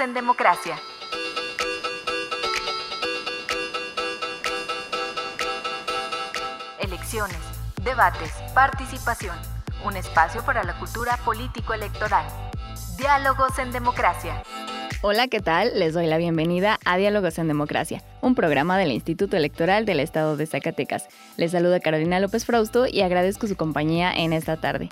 En Democracia. Elecciones, debates, participación. Un espacio para la cultura político-electoral. Diálogos en Democracia. Hola, ¿qué tal? Les doy la bienvenida a Diálogos en Democracia, un programa del Instituto Electoral del Estado de Zacatecas. Les saluda Carolina López Frausto y agradezco su compañía en esta tarde.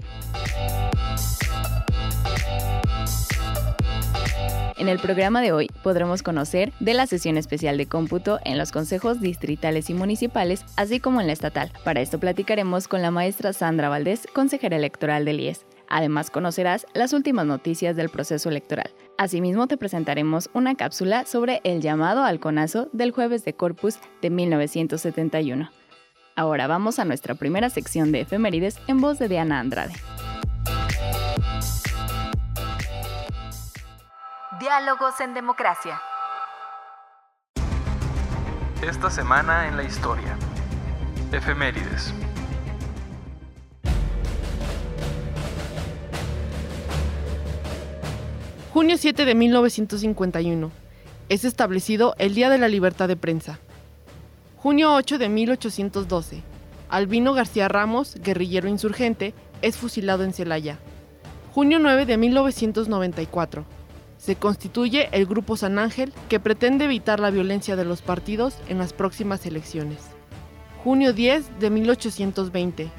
En el programa de hoy podremos conocer de la sesión especial de cómputo en los consejos distritales y municipales, así como en la estatal. Para esto platicaremos con la maestra Sandra Valdés, consejera electoral del IES. Además conocerás las últimas noticias del proceso electoral. Asimismo te presentaremos una cápsula sobre el llamado al conazo del jueves de Corpus de 1971. Ahora vamos a nuestra primera sección de efemérides en voz de Diana Andrade. Diálogos en Democracia. Esta semana en la historia. Efemérides. Junio 7 de 1951. Es establecido el Día de la Libertad de Prensa. Junio 8 de 1812. Albino García Ramos, guerrillero insurgente, es fusilado en Celaya. Junio 9 de 1994 se constituye el Grupo San Ángel que pretende evitar la violencia de los partidos en las próximas elecciones. Junio 10 de 1820.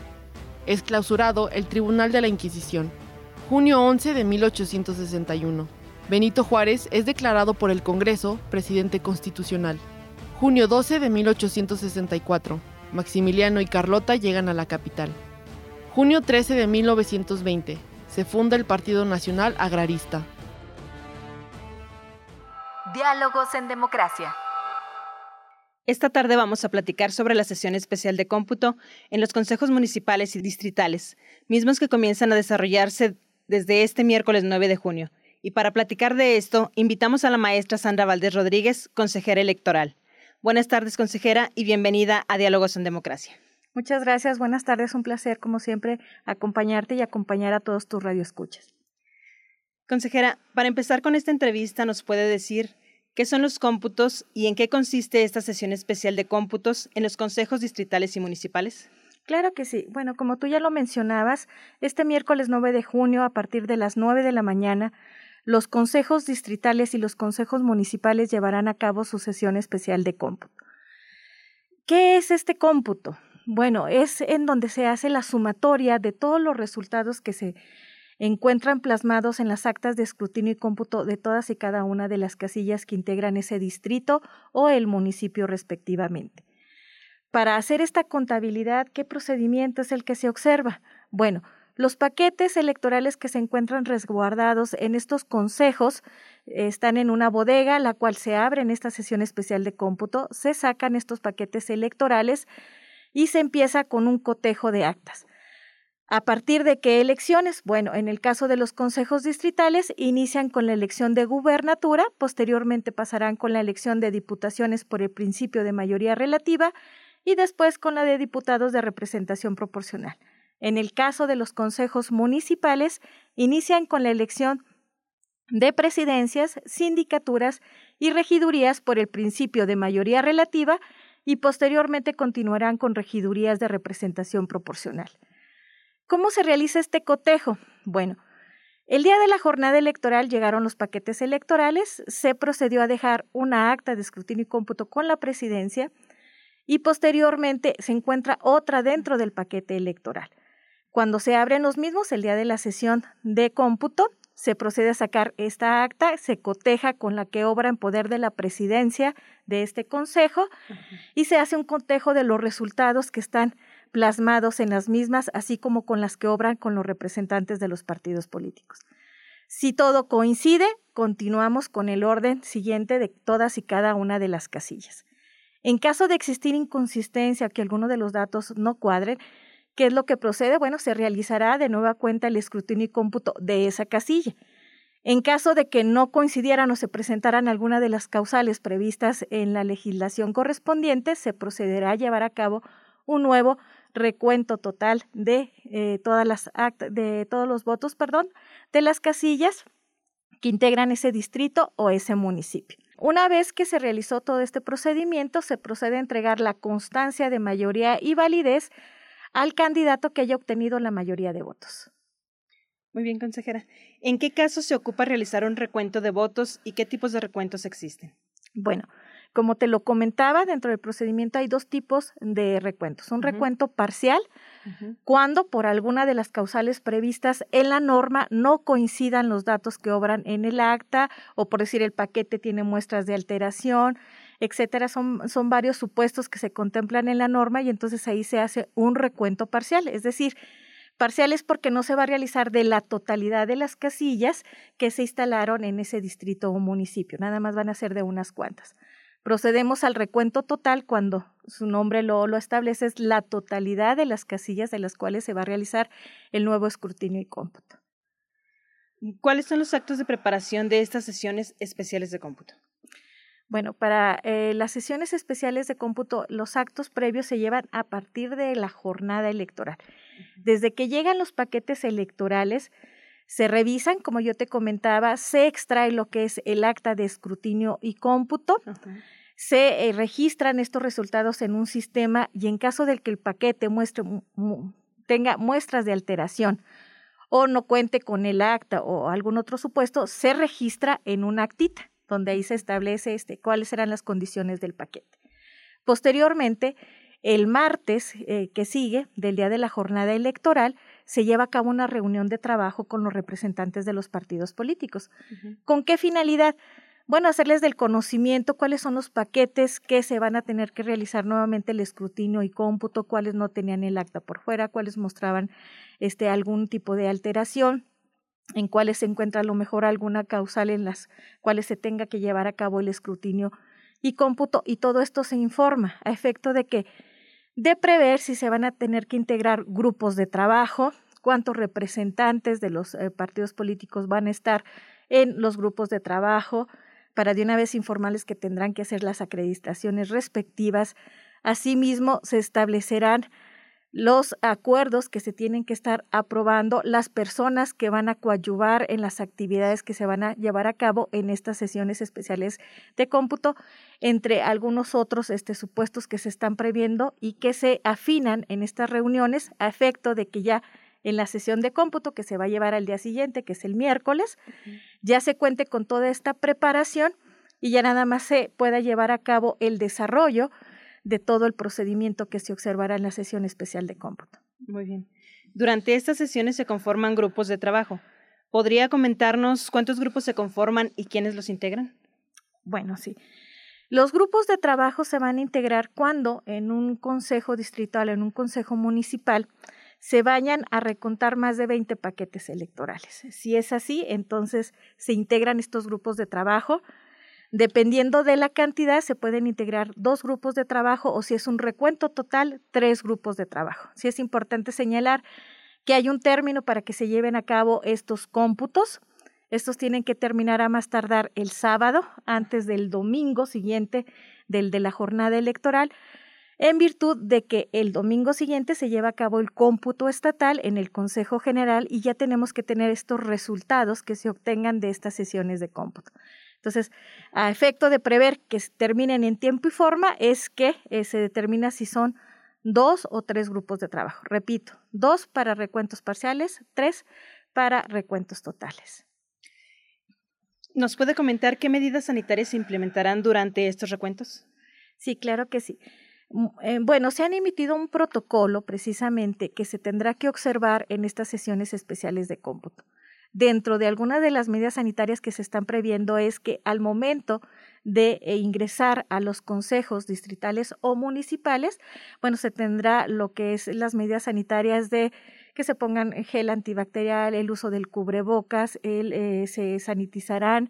Es clausurado el Tribunal de la Inquisición. Junio 11 de 1861. Benito Juárez es declarado por el Congreso presidente constitucional. Junio 12 de 1864. Maximiliano y Carlota llegan a la capital. Junio 13 de 1920. Se funda el Partido Nacional Agrarista. Diálogos en Democracia. Esta tarde vamos a platicar sobre la sesión especial de cómputo en los consejos municipales y distritales, mismos que comienzan a desarrollarse desde este miércoles 9 de junio. Y para platicar de esto, invitamos a la maestra Sandra Valdés Rodríguez, consejera electoral. Buenas tardes, consejera, y bienvenida a Diálogos en Democracia. Muchas gracias, buenas tardes, un placer, como siempre, acompañarte y acompañar a todos tus radioescuchas. Consejera, para empezar con esta entrevista, ¿nos puede decir qué son los cómputos y en qué consiste esta sesión especial de cómputos en los consejos distritales y municipales? Claro que sí. Bueno, como tú ya lo mencionabas, este miércoles 9 de junio, a partir de las 9 de la mañana, los consejos distritales y los consejos municipales llevarán a cabo su sesión especial de cómputo. ¿Qué es este cómputo? Bueno, es en donde se hace la sumatoria de todos los resultados que se encuentran plasmados en las actas de escrutinio y cómputo de todas y cada una de las casillas que integran ese distrito o el municipio respectivamente. Para hacer esta contabilidad, ¿qué procedimiento es el que se observa? Bueno, los paquetes electorales que se encuentran resguardados en estos consejos están en una bodega, la cual se abre en esta sesión especial de cómputo, se sacan estos paquetes electorales y se empieza con un cotejo de actas. ¿A partir de qué elecciones? Bueno, en el caso de los consejos distritales, inician con la elección de gubernatura, posteriormente pasarán con la elección de diputaciones por el principio de mayoría relativa y después con la de diputados de representación proporcional. En el caso de los consejos municipales, inician con la elección de presidencias, sindicaturas y regidurías por el principio de mayoría relativa y posteriormente continuarán con regidurías de representación proporcional. ¿Cómo se realiza este cotejo? Bueno, el día de la jornada electoral llegaron los paquetes electorales, se procedió a dejar una acta de escrutinio y cómputo con la presidencia y posteriormente se encuentra otra dentro del paquete electoral. Cuando se abren los mismos, el día de la sesión de cómputo, se procede a sacar esta acta, se coteja con la que obra en poder de la presidencia de este consejo y se hace un cotejo de los resultados que están plasmados en las mismas, así como con las que obran con los representantes de los partidos políticos. Si todo coincide, continuamos con el orden siguiente de todas y cada una de las casillas. En caso de existir inconsistencia, que alguno de los datos no cuadren, ¿qué es lo que procede? Bueno, se realizará de nueva cuenta el escrutinio y cómputo de esa casilla. En caso de que no coincidieran o se presentaran alguna de las causales previstas en la legislación correspondiente, se procederá a llevar a cabo un nuevo recuento total de, eh, todas las de todos los votos perdón, de las casillas que integran ese distrito o ese municipio. Una vez que se realizó todo este procedimiento, se procede a entregar la constancia de mayoría y validez al candidato que haya obtenido la mayoría de votos. Muy bien, consejera. ¿En qué casos se ocupa realizar un recuento de votos y qué tipos de recuentos existen? Bueno, como te lo comentaba, dentro del procedimiento hay dos tipos de recuentos. Un recuento parcial, cuando por alguna de las causales previstas en la norma no coincidan los datos que obran en el acta, o por decir el paquete tiene muestras de alteración, etcétera. Son, son varios supuestos que se contemplan en la norma y entonces ahí se hace un recuento parcial. Es decir, Parciales porque no se va a realizar de la totalidad de las casillas que se instalaron en ese distrito o municipio, nada más van a ser de unas cuantas. Procedemos al recuento total cuando su nombre lo, lo establece, es la totalidad de las casillas de las cuales se va a realizar el nuevo escrutinio y cómputo. ¿Cuáles son los actos de preparación de estas sesiones especiales de cómputo? Bueno, para eh, las sesiones especiales de cómputo, los actos previos se llevan a partir de la jornada electoral. Desde que llegan los paquetes electorales, se revisan, como yo te comentaba, se extrae lo que es el acta de escrutinio y cómputo, se eh, registran estos resultados en un sistema y en caso de que el paquete muestre, tenga muestras de alteración o no cuente con el acta o algún otro supuesto, se registra en una actita donde ahí se establece este, cuáles serán las condiciones del paquete. Posteriormente, el martes eh, que sigue, del día de la jornada electoral, se lleva a cabo una reunión de trabajo con los representantes de los partidos políticos. ¿Con qué finalidad? Bueno, hacerles del conocimiento cuáles son los paquetes que se van a tener que realizar nuevamente el escrutinio y cómputo, cuáles no tenían el acta por fuera, cuáles mostraban este, algún tipo de alteración en cuáles se encuentra a lo mejor alguna causal en las cuales se tenga que llevar a cabo el escrutinio y cómputo, y todo esto se informa a efecto de que de prever si se van a tener que integrar grupos de trabajo, cuántos representantes de los eh, partidos políticos van a estar en los grupos de trabajo, para de una vez informarles que tendrán que hacer las acreditaciones respectivas. Asimismo, se establecerán los acuerdos que se tienen que estar aprobando, las personas que van a coadyuvar en las actividades que se van a llevar a cabo en estas sesiones especiales de cómputo, entre algunos otros este, supuestos que se están previendo y que se afinan en estas reuniones a efecto de que ya en la sesión de cómputo que se va a llevar al día siguiente, que es el miércoles, ya se cuente con toda esta preparación y ya nada más se pueda llevar a cabo el desarrollo de todo el procedimiento que se observará en la sesión especial de cómputo. Muy bien. Durante estas sesiones se conforman grupos de trabajo. ¿Podría comentarnos cuántos grupos se conforman y quiénes los integran? Bueno, sí. Los grupos de trabajo se van a integrar cuando en un consejo distrital, en un consejo municipal, se vayan a recontar más de 20 paquetes electorales. Si es así, entonces se integran estos grupos de trabajo Dependiendo de la cantidad, se pueden integrar dos grupos de trabajo o si es un recuento total, tres grupos de trabajo. Sí es importante señalar que hay un término para que se lleven a cabo estos cómputos. Estos tienen que terminar a más tardar el sábado, antes del domingo siguiente del de la jornada electoral, en virtud de que el domingo siguiente se lleva a cabo el cómputo estatal en el Consejo General y ya tenemos que tener estos resultados que se obtengan de estas sesiones de cómputo. Entonces, a efecto de prever que terminen en tiempo y forma, es que eh, se determina si son dos o tres grupos de trabajo. Repito, dos para recuentos parciales, tres para recuentos totales. ¿Nos puede comentar qué medidas sanitarias se implementarán durante estos recuentos? Sí, claro que sí. Mm, eh, bueno, se han emitido un protocolo precisamente que se tendrá que observar en estas sesiones especiales de cómputo dentro de algunas de las medidas sanitarias que se están previendo es que al momento de eh, ingresar a los consejos distritales o municipales, bueno, se tendrá lo que es las medidas sanitarias de que se pongan gel antibacterial, el uso del cubrebocas, el, eh, se sanitizarán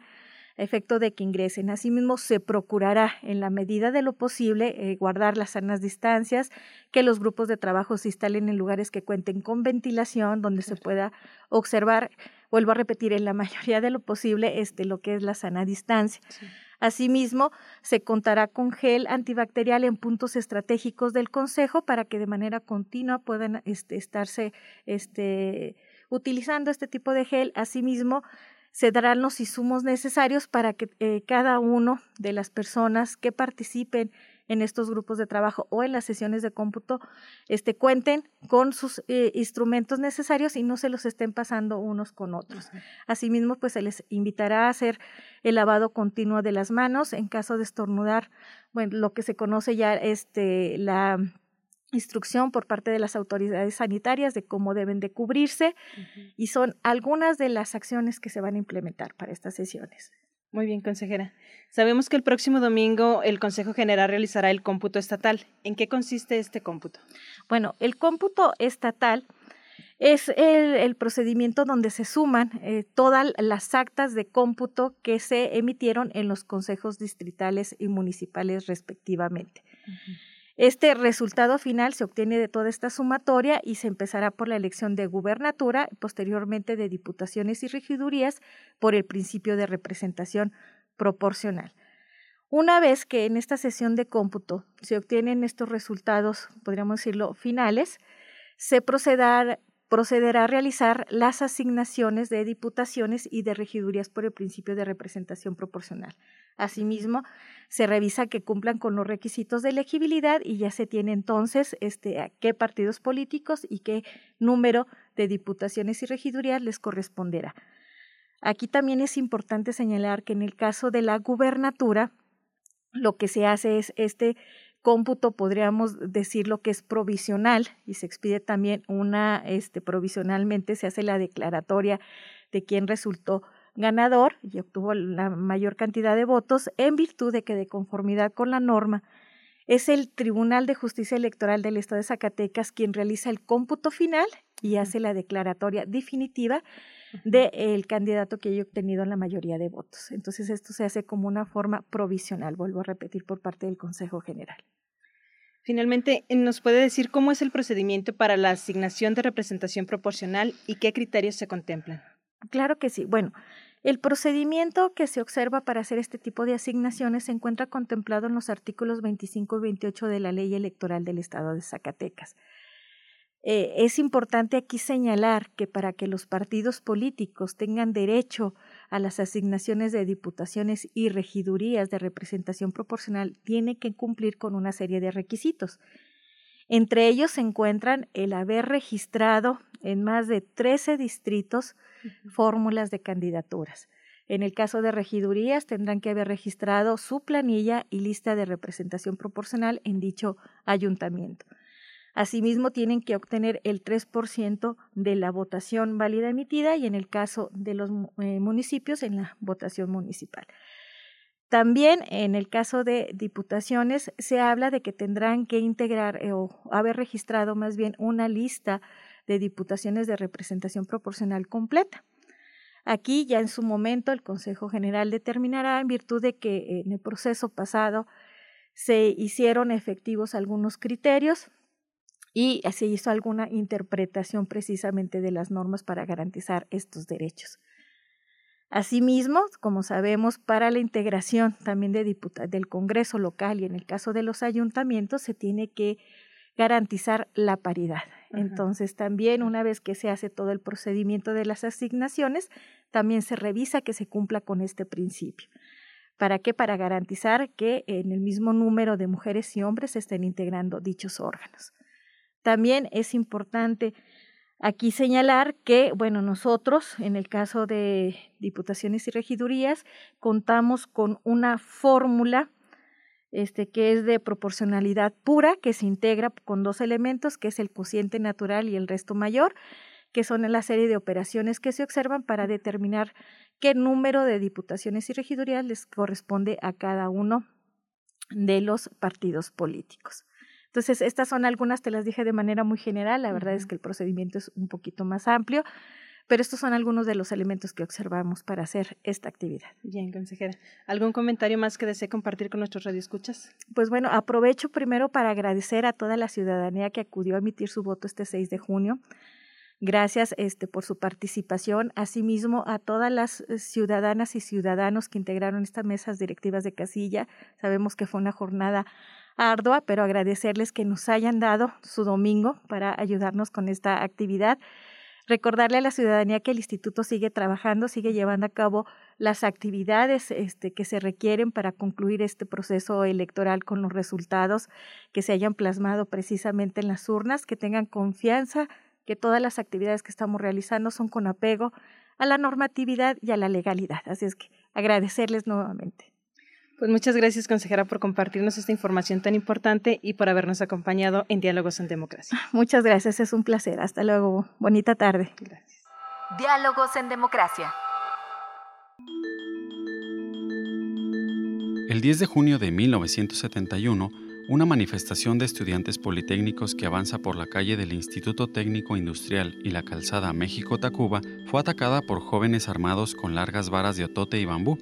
efecto de que ingresen. Asimismo, se procurará, en la medida de lo posible, eh, guardar las sanas distancias, que los grupos de trabajo se instalen en lugares que cuenten con ventilación, donde se pueda observar, vuelvo a repetir, en la mayoría de lo posible, este, lo que es la sana distancia. Asimismo, se contará con gel antibacterial en puntos estratégicos del Consejo para que de manera continua puedan este, estarse este, utilizando este tipo de gel. Asimismo, se darán los insumos necesarios para que eh, cada uno de las personas que participen en estos grupos de trabajo o en las sesiones de cómputo este, cuenten con sus eh, instrumentos necesarios y no se los estén pasando unos con otros. Asimismo, pues se les invitará a hacer el lavado continuo de las manos en caso de estornudar, bueno, lo que se conoce ya este, la instrucción por parte de las autoridades sanitarias de cómo deben de cubrirse y son algunas de las acciones que se van a implementar para estas sesiones. Muy bien, consejera. Sabemos que el próximo domingo el Consejo General realizará el cómputo estatal. ¿En qué consiste este cómputo? Bueno, el cómputo estatal es el, procedimiento donde se suman eh, todas las actas de cómputo que se emitieron en los consejos distritales y municipales respectivamente. Este resultado final se obtiene de toda esta sumatoria y se empezará por la elección de gubernatura, posteriormente de diputaciones y regidurías por el principio de representación proporcional. Una vez que en esta sesión de cómputo se obtienen estos resultados, podríamos decirlo, finales, se procederá, procederá a realizar las asignaciones de diputaciones y de regidurías por el principio de representación proporcional. Asimismo, se revisa que cumplan con los requisitos de elegibilidad y ya se tiene entonces este, a qué partidos políticos y qué número de diputaciones y regidurías les corresponderá. Aquí también es importante señalar que en el caso de la gubernatura, lo que se hace es este cómputo podríamos decir lo que es provisional y se expide también una, este, provisionalmente se hace la declaratoria de quién resultó ganador y obtuvo la mayor cantidad de votos en virtud de que de conformidad con la norma es el Tribunal de Justicia Electoral del Estado de Zacatecas quien realiza el cómputo final y hace la declaratoria definitiva del candidato que haya obtenido la mayoría de votos. Entonces esto se hace como una forma provisional, vuelvo a repetir, por parte del Consejo General. Finalmente, ¿nos puede decir cómo es el procedimiento para la asignación de representación proporcional y qué criterios se contemplan? Claro que sí. Bueno, el procedimiento que se observa para hacer este tipo de asignaciones se encuentra contemplado en los artículos 25 y 28 de la Ley Electoral del Estado de Zacatecas. Eh, es importante aquí señalar que para que los partidos políticos tengan derecho a las asignaciones de diputaciones y regidurías de representación proporcional, tiene que cumplir con una serie de requisitos. Entre ellos se encuentran el haber registrado en más de 13 distritos fórmulas de candidaturas. En el caso de regidurías, tendrán que haber registrado su planilla y lista de representación proporcional en dicho ayuntamiento. Asimismo, tienen que obtener el 3% de la votación válida emitida y en el caso de los eh, municipios, en la votación municipal. También en el caso de diputaciones se habla de que tendrán que integrar eh, o haber registrado más bien una lista de diputaciones de representación proporcional completa. Aquí ya en su momento el Consejo General determinará en virtud de que en el proceso pasado se hicieron efectivos algunos criterios y se hizo alguna interpretación precisamente de las normas para garantizar estos derechos. Asimismo, como sabemos, para la integración también de del Congreso local y en el caso de los ayuntamientos se tiene que garantizar la paridad. Entonces, también una vez que se hace todo el procedimiento de las asignaciones, también se revisa que se cumpla con este principio. ¿Para qué? Para garantizar que en el mismo número de mujeres y hombres se estén integrando dichos órganos. También es importante aquí señalar que, bueno, nosotros, en el caso de diputaciones y regidurías, contamos con una fórmula este, que es de proporcionalidad pura, que se integra con dos elementos, que es el cociente natural y el resto mayor, que son la serie de operaciones que se observan para determinar qué número de diputaciones y regidurías les corresponde a cada uno de los partidos políticos. Entonces, estas son algunas, te las dije de manera muy general, la verdad es que el procedimiento es un poquito más amplio, pero estos son algunos de los elementos que observamos para hacer esta actividad. Bien, consejera. ¿Algún comentario más que desee compartir con nuestros radioescuchas? Pues bueno, aprovecho primero para agradecer a toda la ciudadanía que acudió a emitir su voto este 6 de junio. Gracias este, por su participación, asimismo a todas las eh, ciudadanas y ciudadanos que integraron estas mesas directivas de casilla. Sabemos que fue una jornada ardua, pero agradecerles que nos hayan dado su domingo para ayudarnos con esta actividad. Recordarle a la ciudadanía que el instituto sigue trabajando, sigue llevando a cabo las actividades este, que se requieren para concluir este proceso electoral con los resultados que se hayan plasmado precisamente en las urnas, que tengan confianza que todas las actividades que estamos realizando son con apego a la normatividad y a la legalidad. Así es que agradecerles nuevamente. Pues muchas gracias, consejera, por compartirnos esta información tan importante y por habernos acompañado en Diálogos en Democracia. Muchas gracias, es un placer. Hasta luego. Bonita tarde. Gracias. Diálogos en Democracia. El 10 de junio de 1971, una manifestación de estudiantes politécnicos que avanza por la calle del Instituto Técnico Industrial y la calzada México-Tacuba fue atacada por jóvenes armados con largas varas de otote y bambú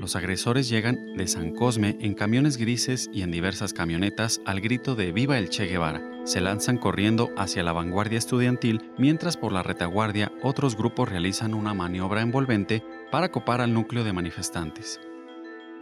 los agresores llegan de San Cosme en camiones grises y en diversas camionetas al grito de Viva el Che Guevara. Se lanzan corriendo hacia la vanguardia estudiantil mientras por la retaguardia otros grupos realizan una maniobra envolvente para copar al núcleo de manifestantes.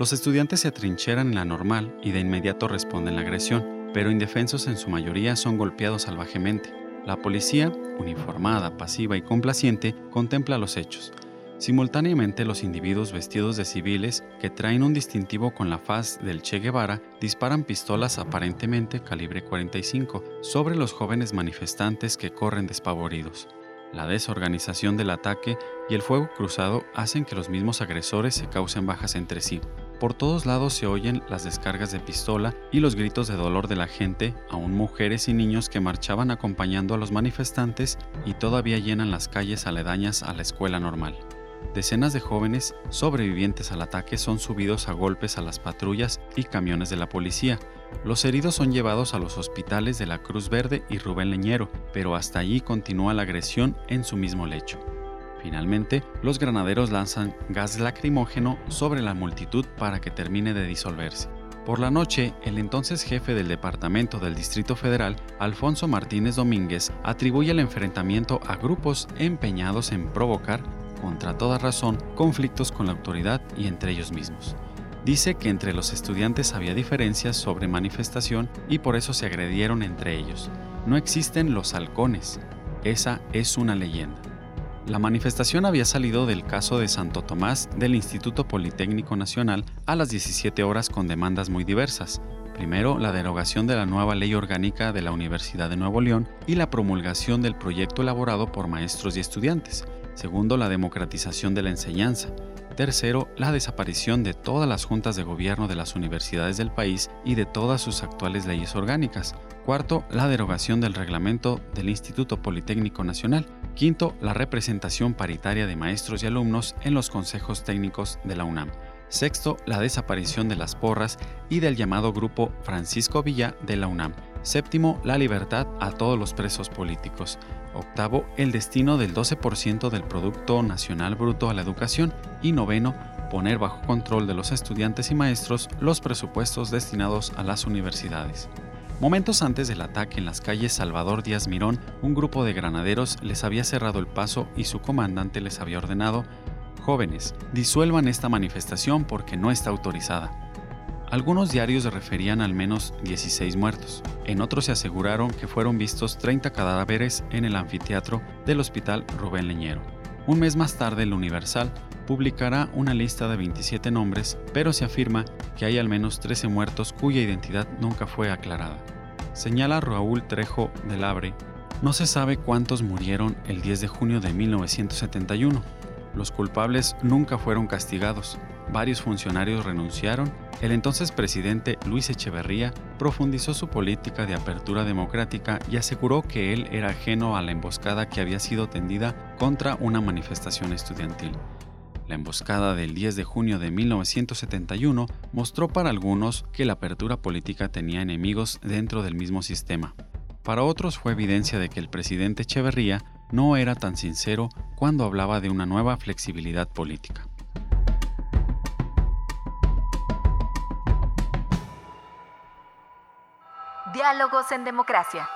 Los estudiantes se atrincheran en la normal y de inmediato responden la agresión, pero indefensos en su mayoría son golpeados salvajemente. La policía, uniformada, pasiva y complaciente, contempla los hechos. Simultáneamente, los individuos vestidos de civiles, que traen un distintivo con la faz del Che Guevara, disparan pistolas aparentemente calibre 45 sobre los jóvenes manifestantes que corren despavoridos. La desorganización del ataque y el fuego cruzado hacen que los mismos agresores se causen bajas entre sí. Por todos lados se oyen las descargas de pistola y los gritos de dolor de la gente, aún mujeres y niños que marchaban acompañando a los manifestantes y todavía llenan las calles aledañas a la escuela normal. Decenas de jóvenes sobrevivientes al ataque son subidos a golpes a las patrullas y camiones de la policía. Los heridos son llevados a los hospitales de la Cruz Verde y Rubén Leñero, pero hasta allí continúa la agresión en su mismo lecho. Finalmente, los granaderos lanzan gas lacrimógeno sobre la multitud para que termine de disolverse. Por la noche, el entonces jefe del Departamento del Distrito Federal, Alfonso Martínez Domínguez, atribuye el enfrentamiento a grupos empeñados en provocar contra toda razón, conflictos con la autoridad y entre ellos mismos. Dice que entre los estudiantes había diferencias sobre manifestación y por eso se agredieron entre ellos. No existen los halcones. Esa es una leyenda. La manifestación había salido del caso de Santo Tomás del Instituto Politécnico Nacional a las 17 horas con demandas muy diversas. Primero, la derogación de la nueva ley orgánica de la Universidad de Nuevo León y la promulgación del proyecto elaborado por maestros y estudiantes. Segundo, la democratización de la enseñanza. Tercero, la desaparición de todas las juntas de gobierno de las universidades del país y de todas sus actuales leyes orgánicas. Cuarto, la derogación del reglamento del Instituto Politécnico Nacional. Quinto, la representación paritaria de maestros y alumnos en los consejos técnicos de la UNAM. Sexto, la desaparición de las porras y del llamado grupo Francisco Villa de la UNAM. Séptimo, la libertad a todos los presos políticos. Octavo, el destino del 12% del Producto Nacional Bruto a la educación. Y noveno, poner bajo control de los estudiantes y maestros los presupuestos destinados a las universidades. Momentos antes del ataque en las calles Salvador Díaz Mirón, un grupo de granaderos les había cerrado el paso y su comandante les había ordenado, jóvenes, disuelvan esta manifestación porque no está autorizada. Algunos diarios referían al menos 16 muertos. En otros se aseguraron que fueron vistos 30 cadáveres en el anfiteatro del Hospital Rubén Leñero. Un mes más tarde, el Universal publicará una lista de 27 nombres, pero se afirma que hay al menos 13 muertos cuya identidad nunca fue aclarada. Señala Raúl Trejo del Abre, no se sabe cuántos murieron el 10 de junio de 1971. Los culpables nunca fueron castigados. Varios funcionarios renunciaron, el entonces presidente Luis Echeverría profundizó su política de apertura democrática y aseguró que él era ajeno a la emboscada que había sido tendida contra una manifestación estudiantil. La emboscada del 10 de junio de 1971 mostró para algunos que la apertura política tenía enemigos dentro del mismo sistema. Para otros fue evidencia de que el presidente Echeverría no era tan sincero cuando hablaba de una nueva flexibilidad política. Diálogos en democracia.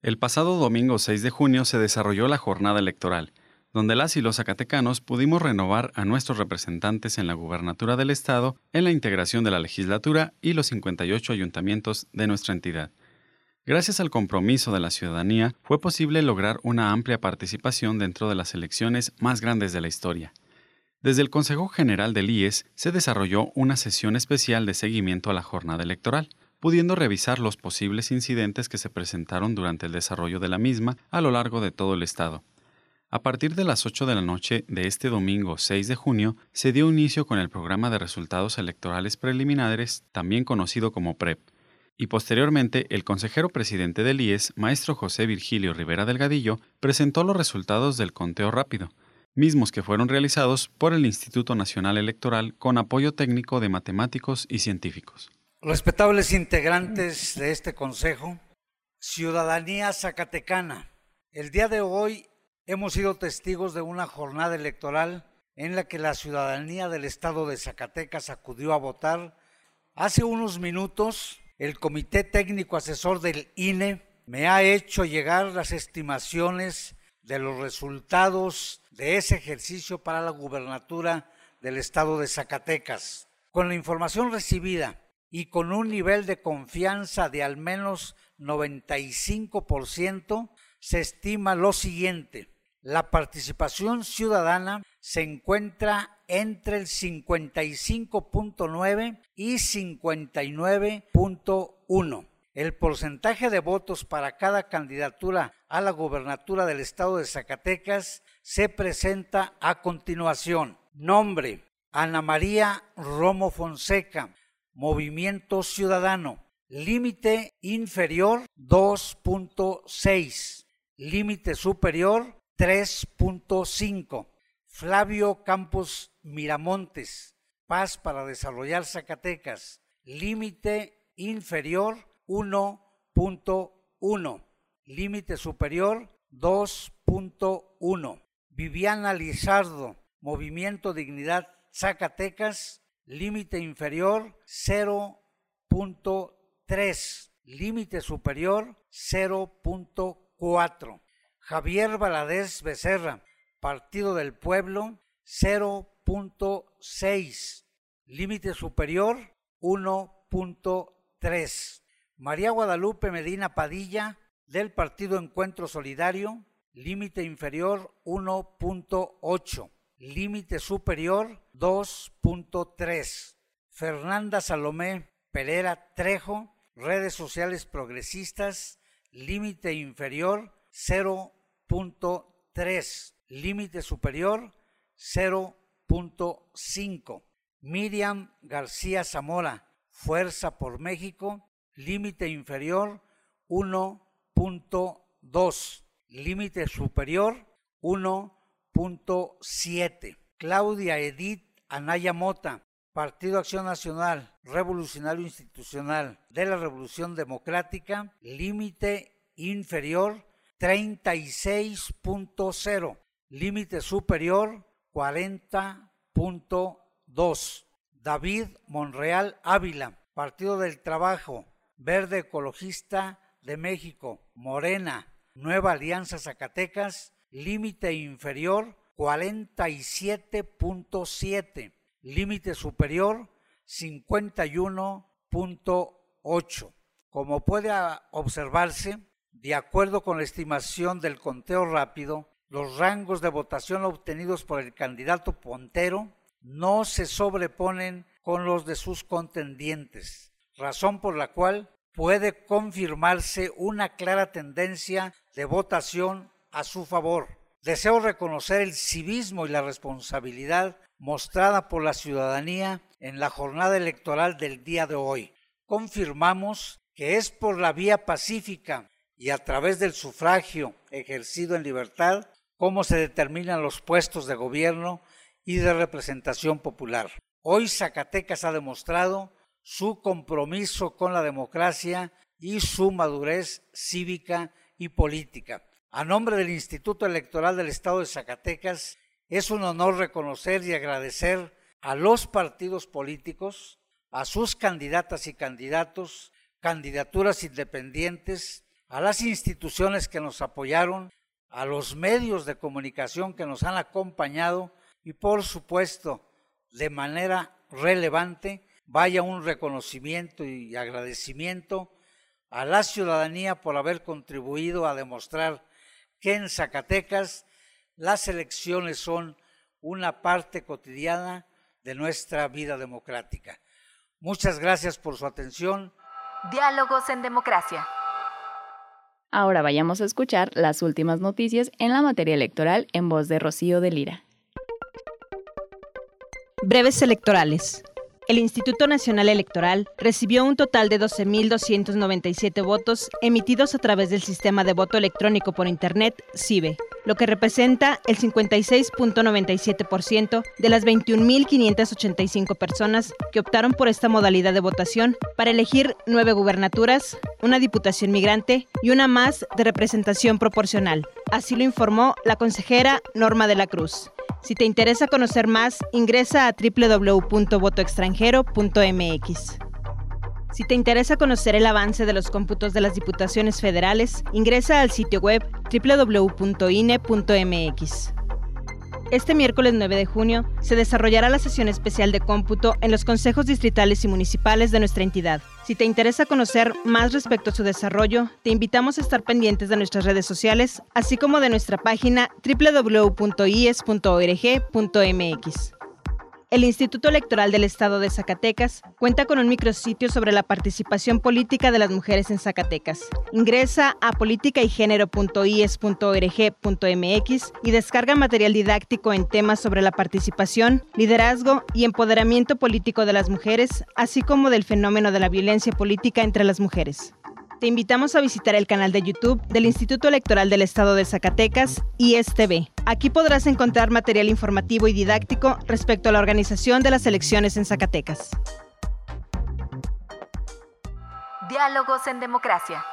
El pasado domingo 6 de junio se desarrolló la jornada electoral donde las y los zacatecanos pudimos renovar a nuestros representantes en la gubernatura del Estado, en la integración de la legislatura y los 58 ayuntamientos de nuestra entidad. Gracias al compromiso de la ciudadanía, fue posible lograr una amplia participación dentro de las elecciones más grandes de la historia. Desde el Consejo General del IES se desarrolló una sesión especial de seguimiento a la jornada electoral, pudiendo revisar los posibles incidentes que se presentaron durante el desarrollo de la misma a lo largo de todo el Estado. A partir de las 8 de la noche de este domingo 6 de junio, se dio inicio con el programa de resultados electorales preliminares, también conocido como PREP, y posteriormente el consejero presidente del IES, maestro José Virgilio Rivera Delgadillo, presentó los resultados del conteo rápido, mismos que fueron realizados por el Instituto Nacional Electoral con apoyo técnico de matemáticos y científicos. Respetables integrantes de este consejo, ciudadanía zacatecana, el día de hoy Hemos sido testigos de una jornada electoral en la que la ciudadanía del estado de Zacatecas acudió a votar. Hace unos minutos, el Comité Técnico Asesor del INE me ha hecho llegar las estimaciones de los resultados de ese ejercicio para la gubernatura del estado de Zacatecas. Con la información recibida y con un nivel de confianza de al menos 95%, se estima lo siguiente la participación ciudadana se encuentra entre el 55.9 y 59.1. El porcentaje de votos para cada candidatura a la gobernatura del estado de Zacatecas se presenta a continuación. Nombre, Ana María Romo Fonseca, Movimiento Ciudadano. Límite inferior 2.6. Límite superior 3.5. Flavio Campos Miramontes, Paz para desarrollar Zacatecas, límite inferior 1.1, límite superior 2.1. Viviana Lizardo, Movimiento Dignidad Zacatecas, límite inferior 0.3, límite superior 0.4. Javier Valadez Becerra, Partido del Pueblo, 0.6. Límite superior, 1.3. María Guadalupe Medina Padilla, del Partido Encuentro Solidario, límite inferior 1.8, límite superior 2.3. Fernanda Salomé Pereira Trejo, redes sociales progresistas, límite inferior 0 0.3, límite superior 0.5. Miriam García Zamora, Fuerza por México, límite inferior 1.2, límite superior 1.7. Claudia Edith Anaya Mota, Partido Acción Nacional, Revolucionario Institucional de la Revolución Democrática, límite inferior 36.0, límite superior 40.2. David Monreal Ávila, Partido del Trabajo, Verde Ecologista de México, Morena, Nueva Alianza Zacatecas, límite inferior 47.7, límite superior 51.8. Como puede observarse, de acuerdo con la estimación del conteo rápido, los rangos de votación obtenidos por el candidato Pontero no se sobreponen con los de sus contendientes, razón por la cual puede confirmarse una clara tendencia de votación a su favor. deseo reconocer el civismo y la responsabilidad mostrada por la ciudadanía en la jornada electoral del día de hoy. Confirmamos que es por la vía pacífica y a través del sufragio ejercido en libertad cómo se determinan los puestos de gobierno y de representación popular. Hoy Zacatecas ha demostrado su compromiso con la democracia y su madurez cívica y política. A nombre del Instituto Electoral del Estado de Zacatecas, es un honor reconocer y agradecer a los partidos políticos, a sus candidatas y candidatos, candidaturas independientes, a las instituciones que nos apoyaron, a los medios de comunicación que nos han acompañado y por supuesto, de manera relevante, vaya un reconocimiento y agradecimiento a la ciudadanía por haber contribuido a demostrar que en Zacatecas las elecciones son una parte cotidiana de nuestra vida democrática. Muchas gracias por su atención. Diálogos en Democracia. Ahora vayamos a escuchar las últimas noticias en la materia electoral en voz de Rocío de Lira. Breves electorales. El Instituto Nacional Electoral recibió un total de 12.297 votos emitidos a través del sistema de voto electrónico por Internet, CIBE, lo que representa el 56.97% de las 21.585 personas que optaron por esta modalidad de votación para elegir nueve gubernaturas, una diputación migrante y una más de representación proporcional. Así lo informó la consejera Norma de la Cruz. Si te interesa conocer más, ingresa a www.votoextranjero.mx. Si te interesa conocer el avance de los cómputos de las diputaciones federales, ingresa al sitio web www.ine.mx. Este miércoles 9 de junio se desarrollará la sesión especial de cómputo en los consejos distritales y municipales de nuestra entidad. Si te interesa conocer más respecto a su desarrollo, te invitamos a estar pendientes de nuestras redes sociales, así como de nuestra página www.ies.org.mx. El Instituto Electoral del Estado de Zacatecas cuenta con un micrositio sobre la participación política de las mujeres en Zacatecas. Ingresa a politicaygenero.ies.org.mx y descarga material didáctico en temas sobre la participación, liderazgo y empoderamiento político de las mujeres, así como del fenómeno de la violencia política entre las mujeres. Te invitamos a visitar el canal de YouTube del Instituto Electoral del Estado de Zacatecas, ISTV. Aquí podrás encontrar material informativo y didáctico respecto a la organización de las elecciones en Zacatecas. Diálogos en Democracia.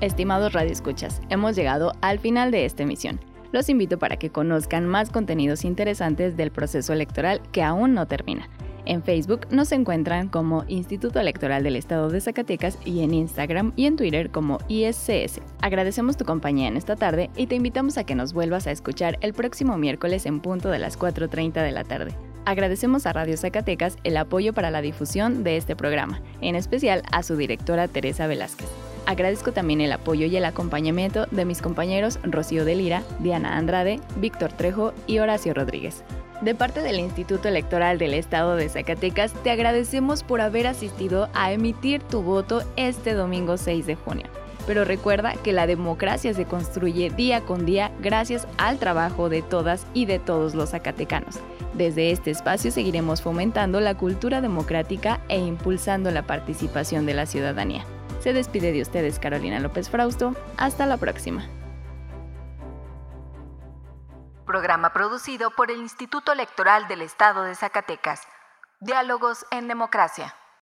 Estimados radioescuchas, hemos llegado al final de esta emisión. Los invito para que conozcan más contenidos interesantes del proceso electoral que aún no termina. En Facebook nos encuentran como Instituto Electoral del Estado de Zacatecas y en Instagram y en Twitter como ISCS. Agradecemos tu compañía en esta tarde y te invitamos a que nos vuelvas a escuchar el próximo miércoles en punto de las 4.30 de la tarde. Agradecemos a Radio Zacatecas el apoyo para la difusión de este programa, en especial a su directora Teresa Velázquez. Agradezco también el apoyo y el acompañamiento de mis compañeros Rocío de Lira, Diana Andrade, Víctor Trejo y Horacio Rodríguez. De parte del Instituto Electoral del Estado de Zacatecas, te agradecemos por haber asistido a emitir tu voto este domingo 6 de junio. Pero recuerda que la democracia se construye día con día gracias al trabajo de todas y de todos los zacatecanos. Desde este espacio seguiremos fomentando la cultura democrática e impulsando la participación de la ciudadanía. Se despide de ustedes Carolina López Frausto. Hasta la próxima. Programa producido por el Instituto Electoral del Estado de Zacatecas. Diálogos en Democracia.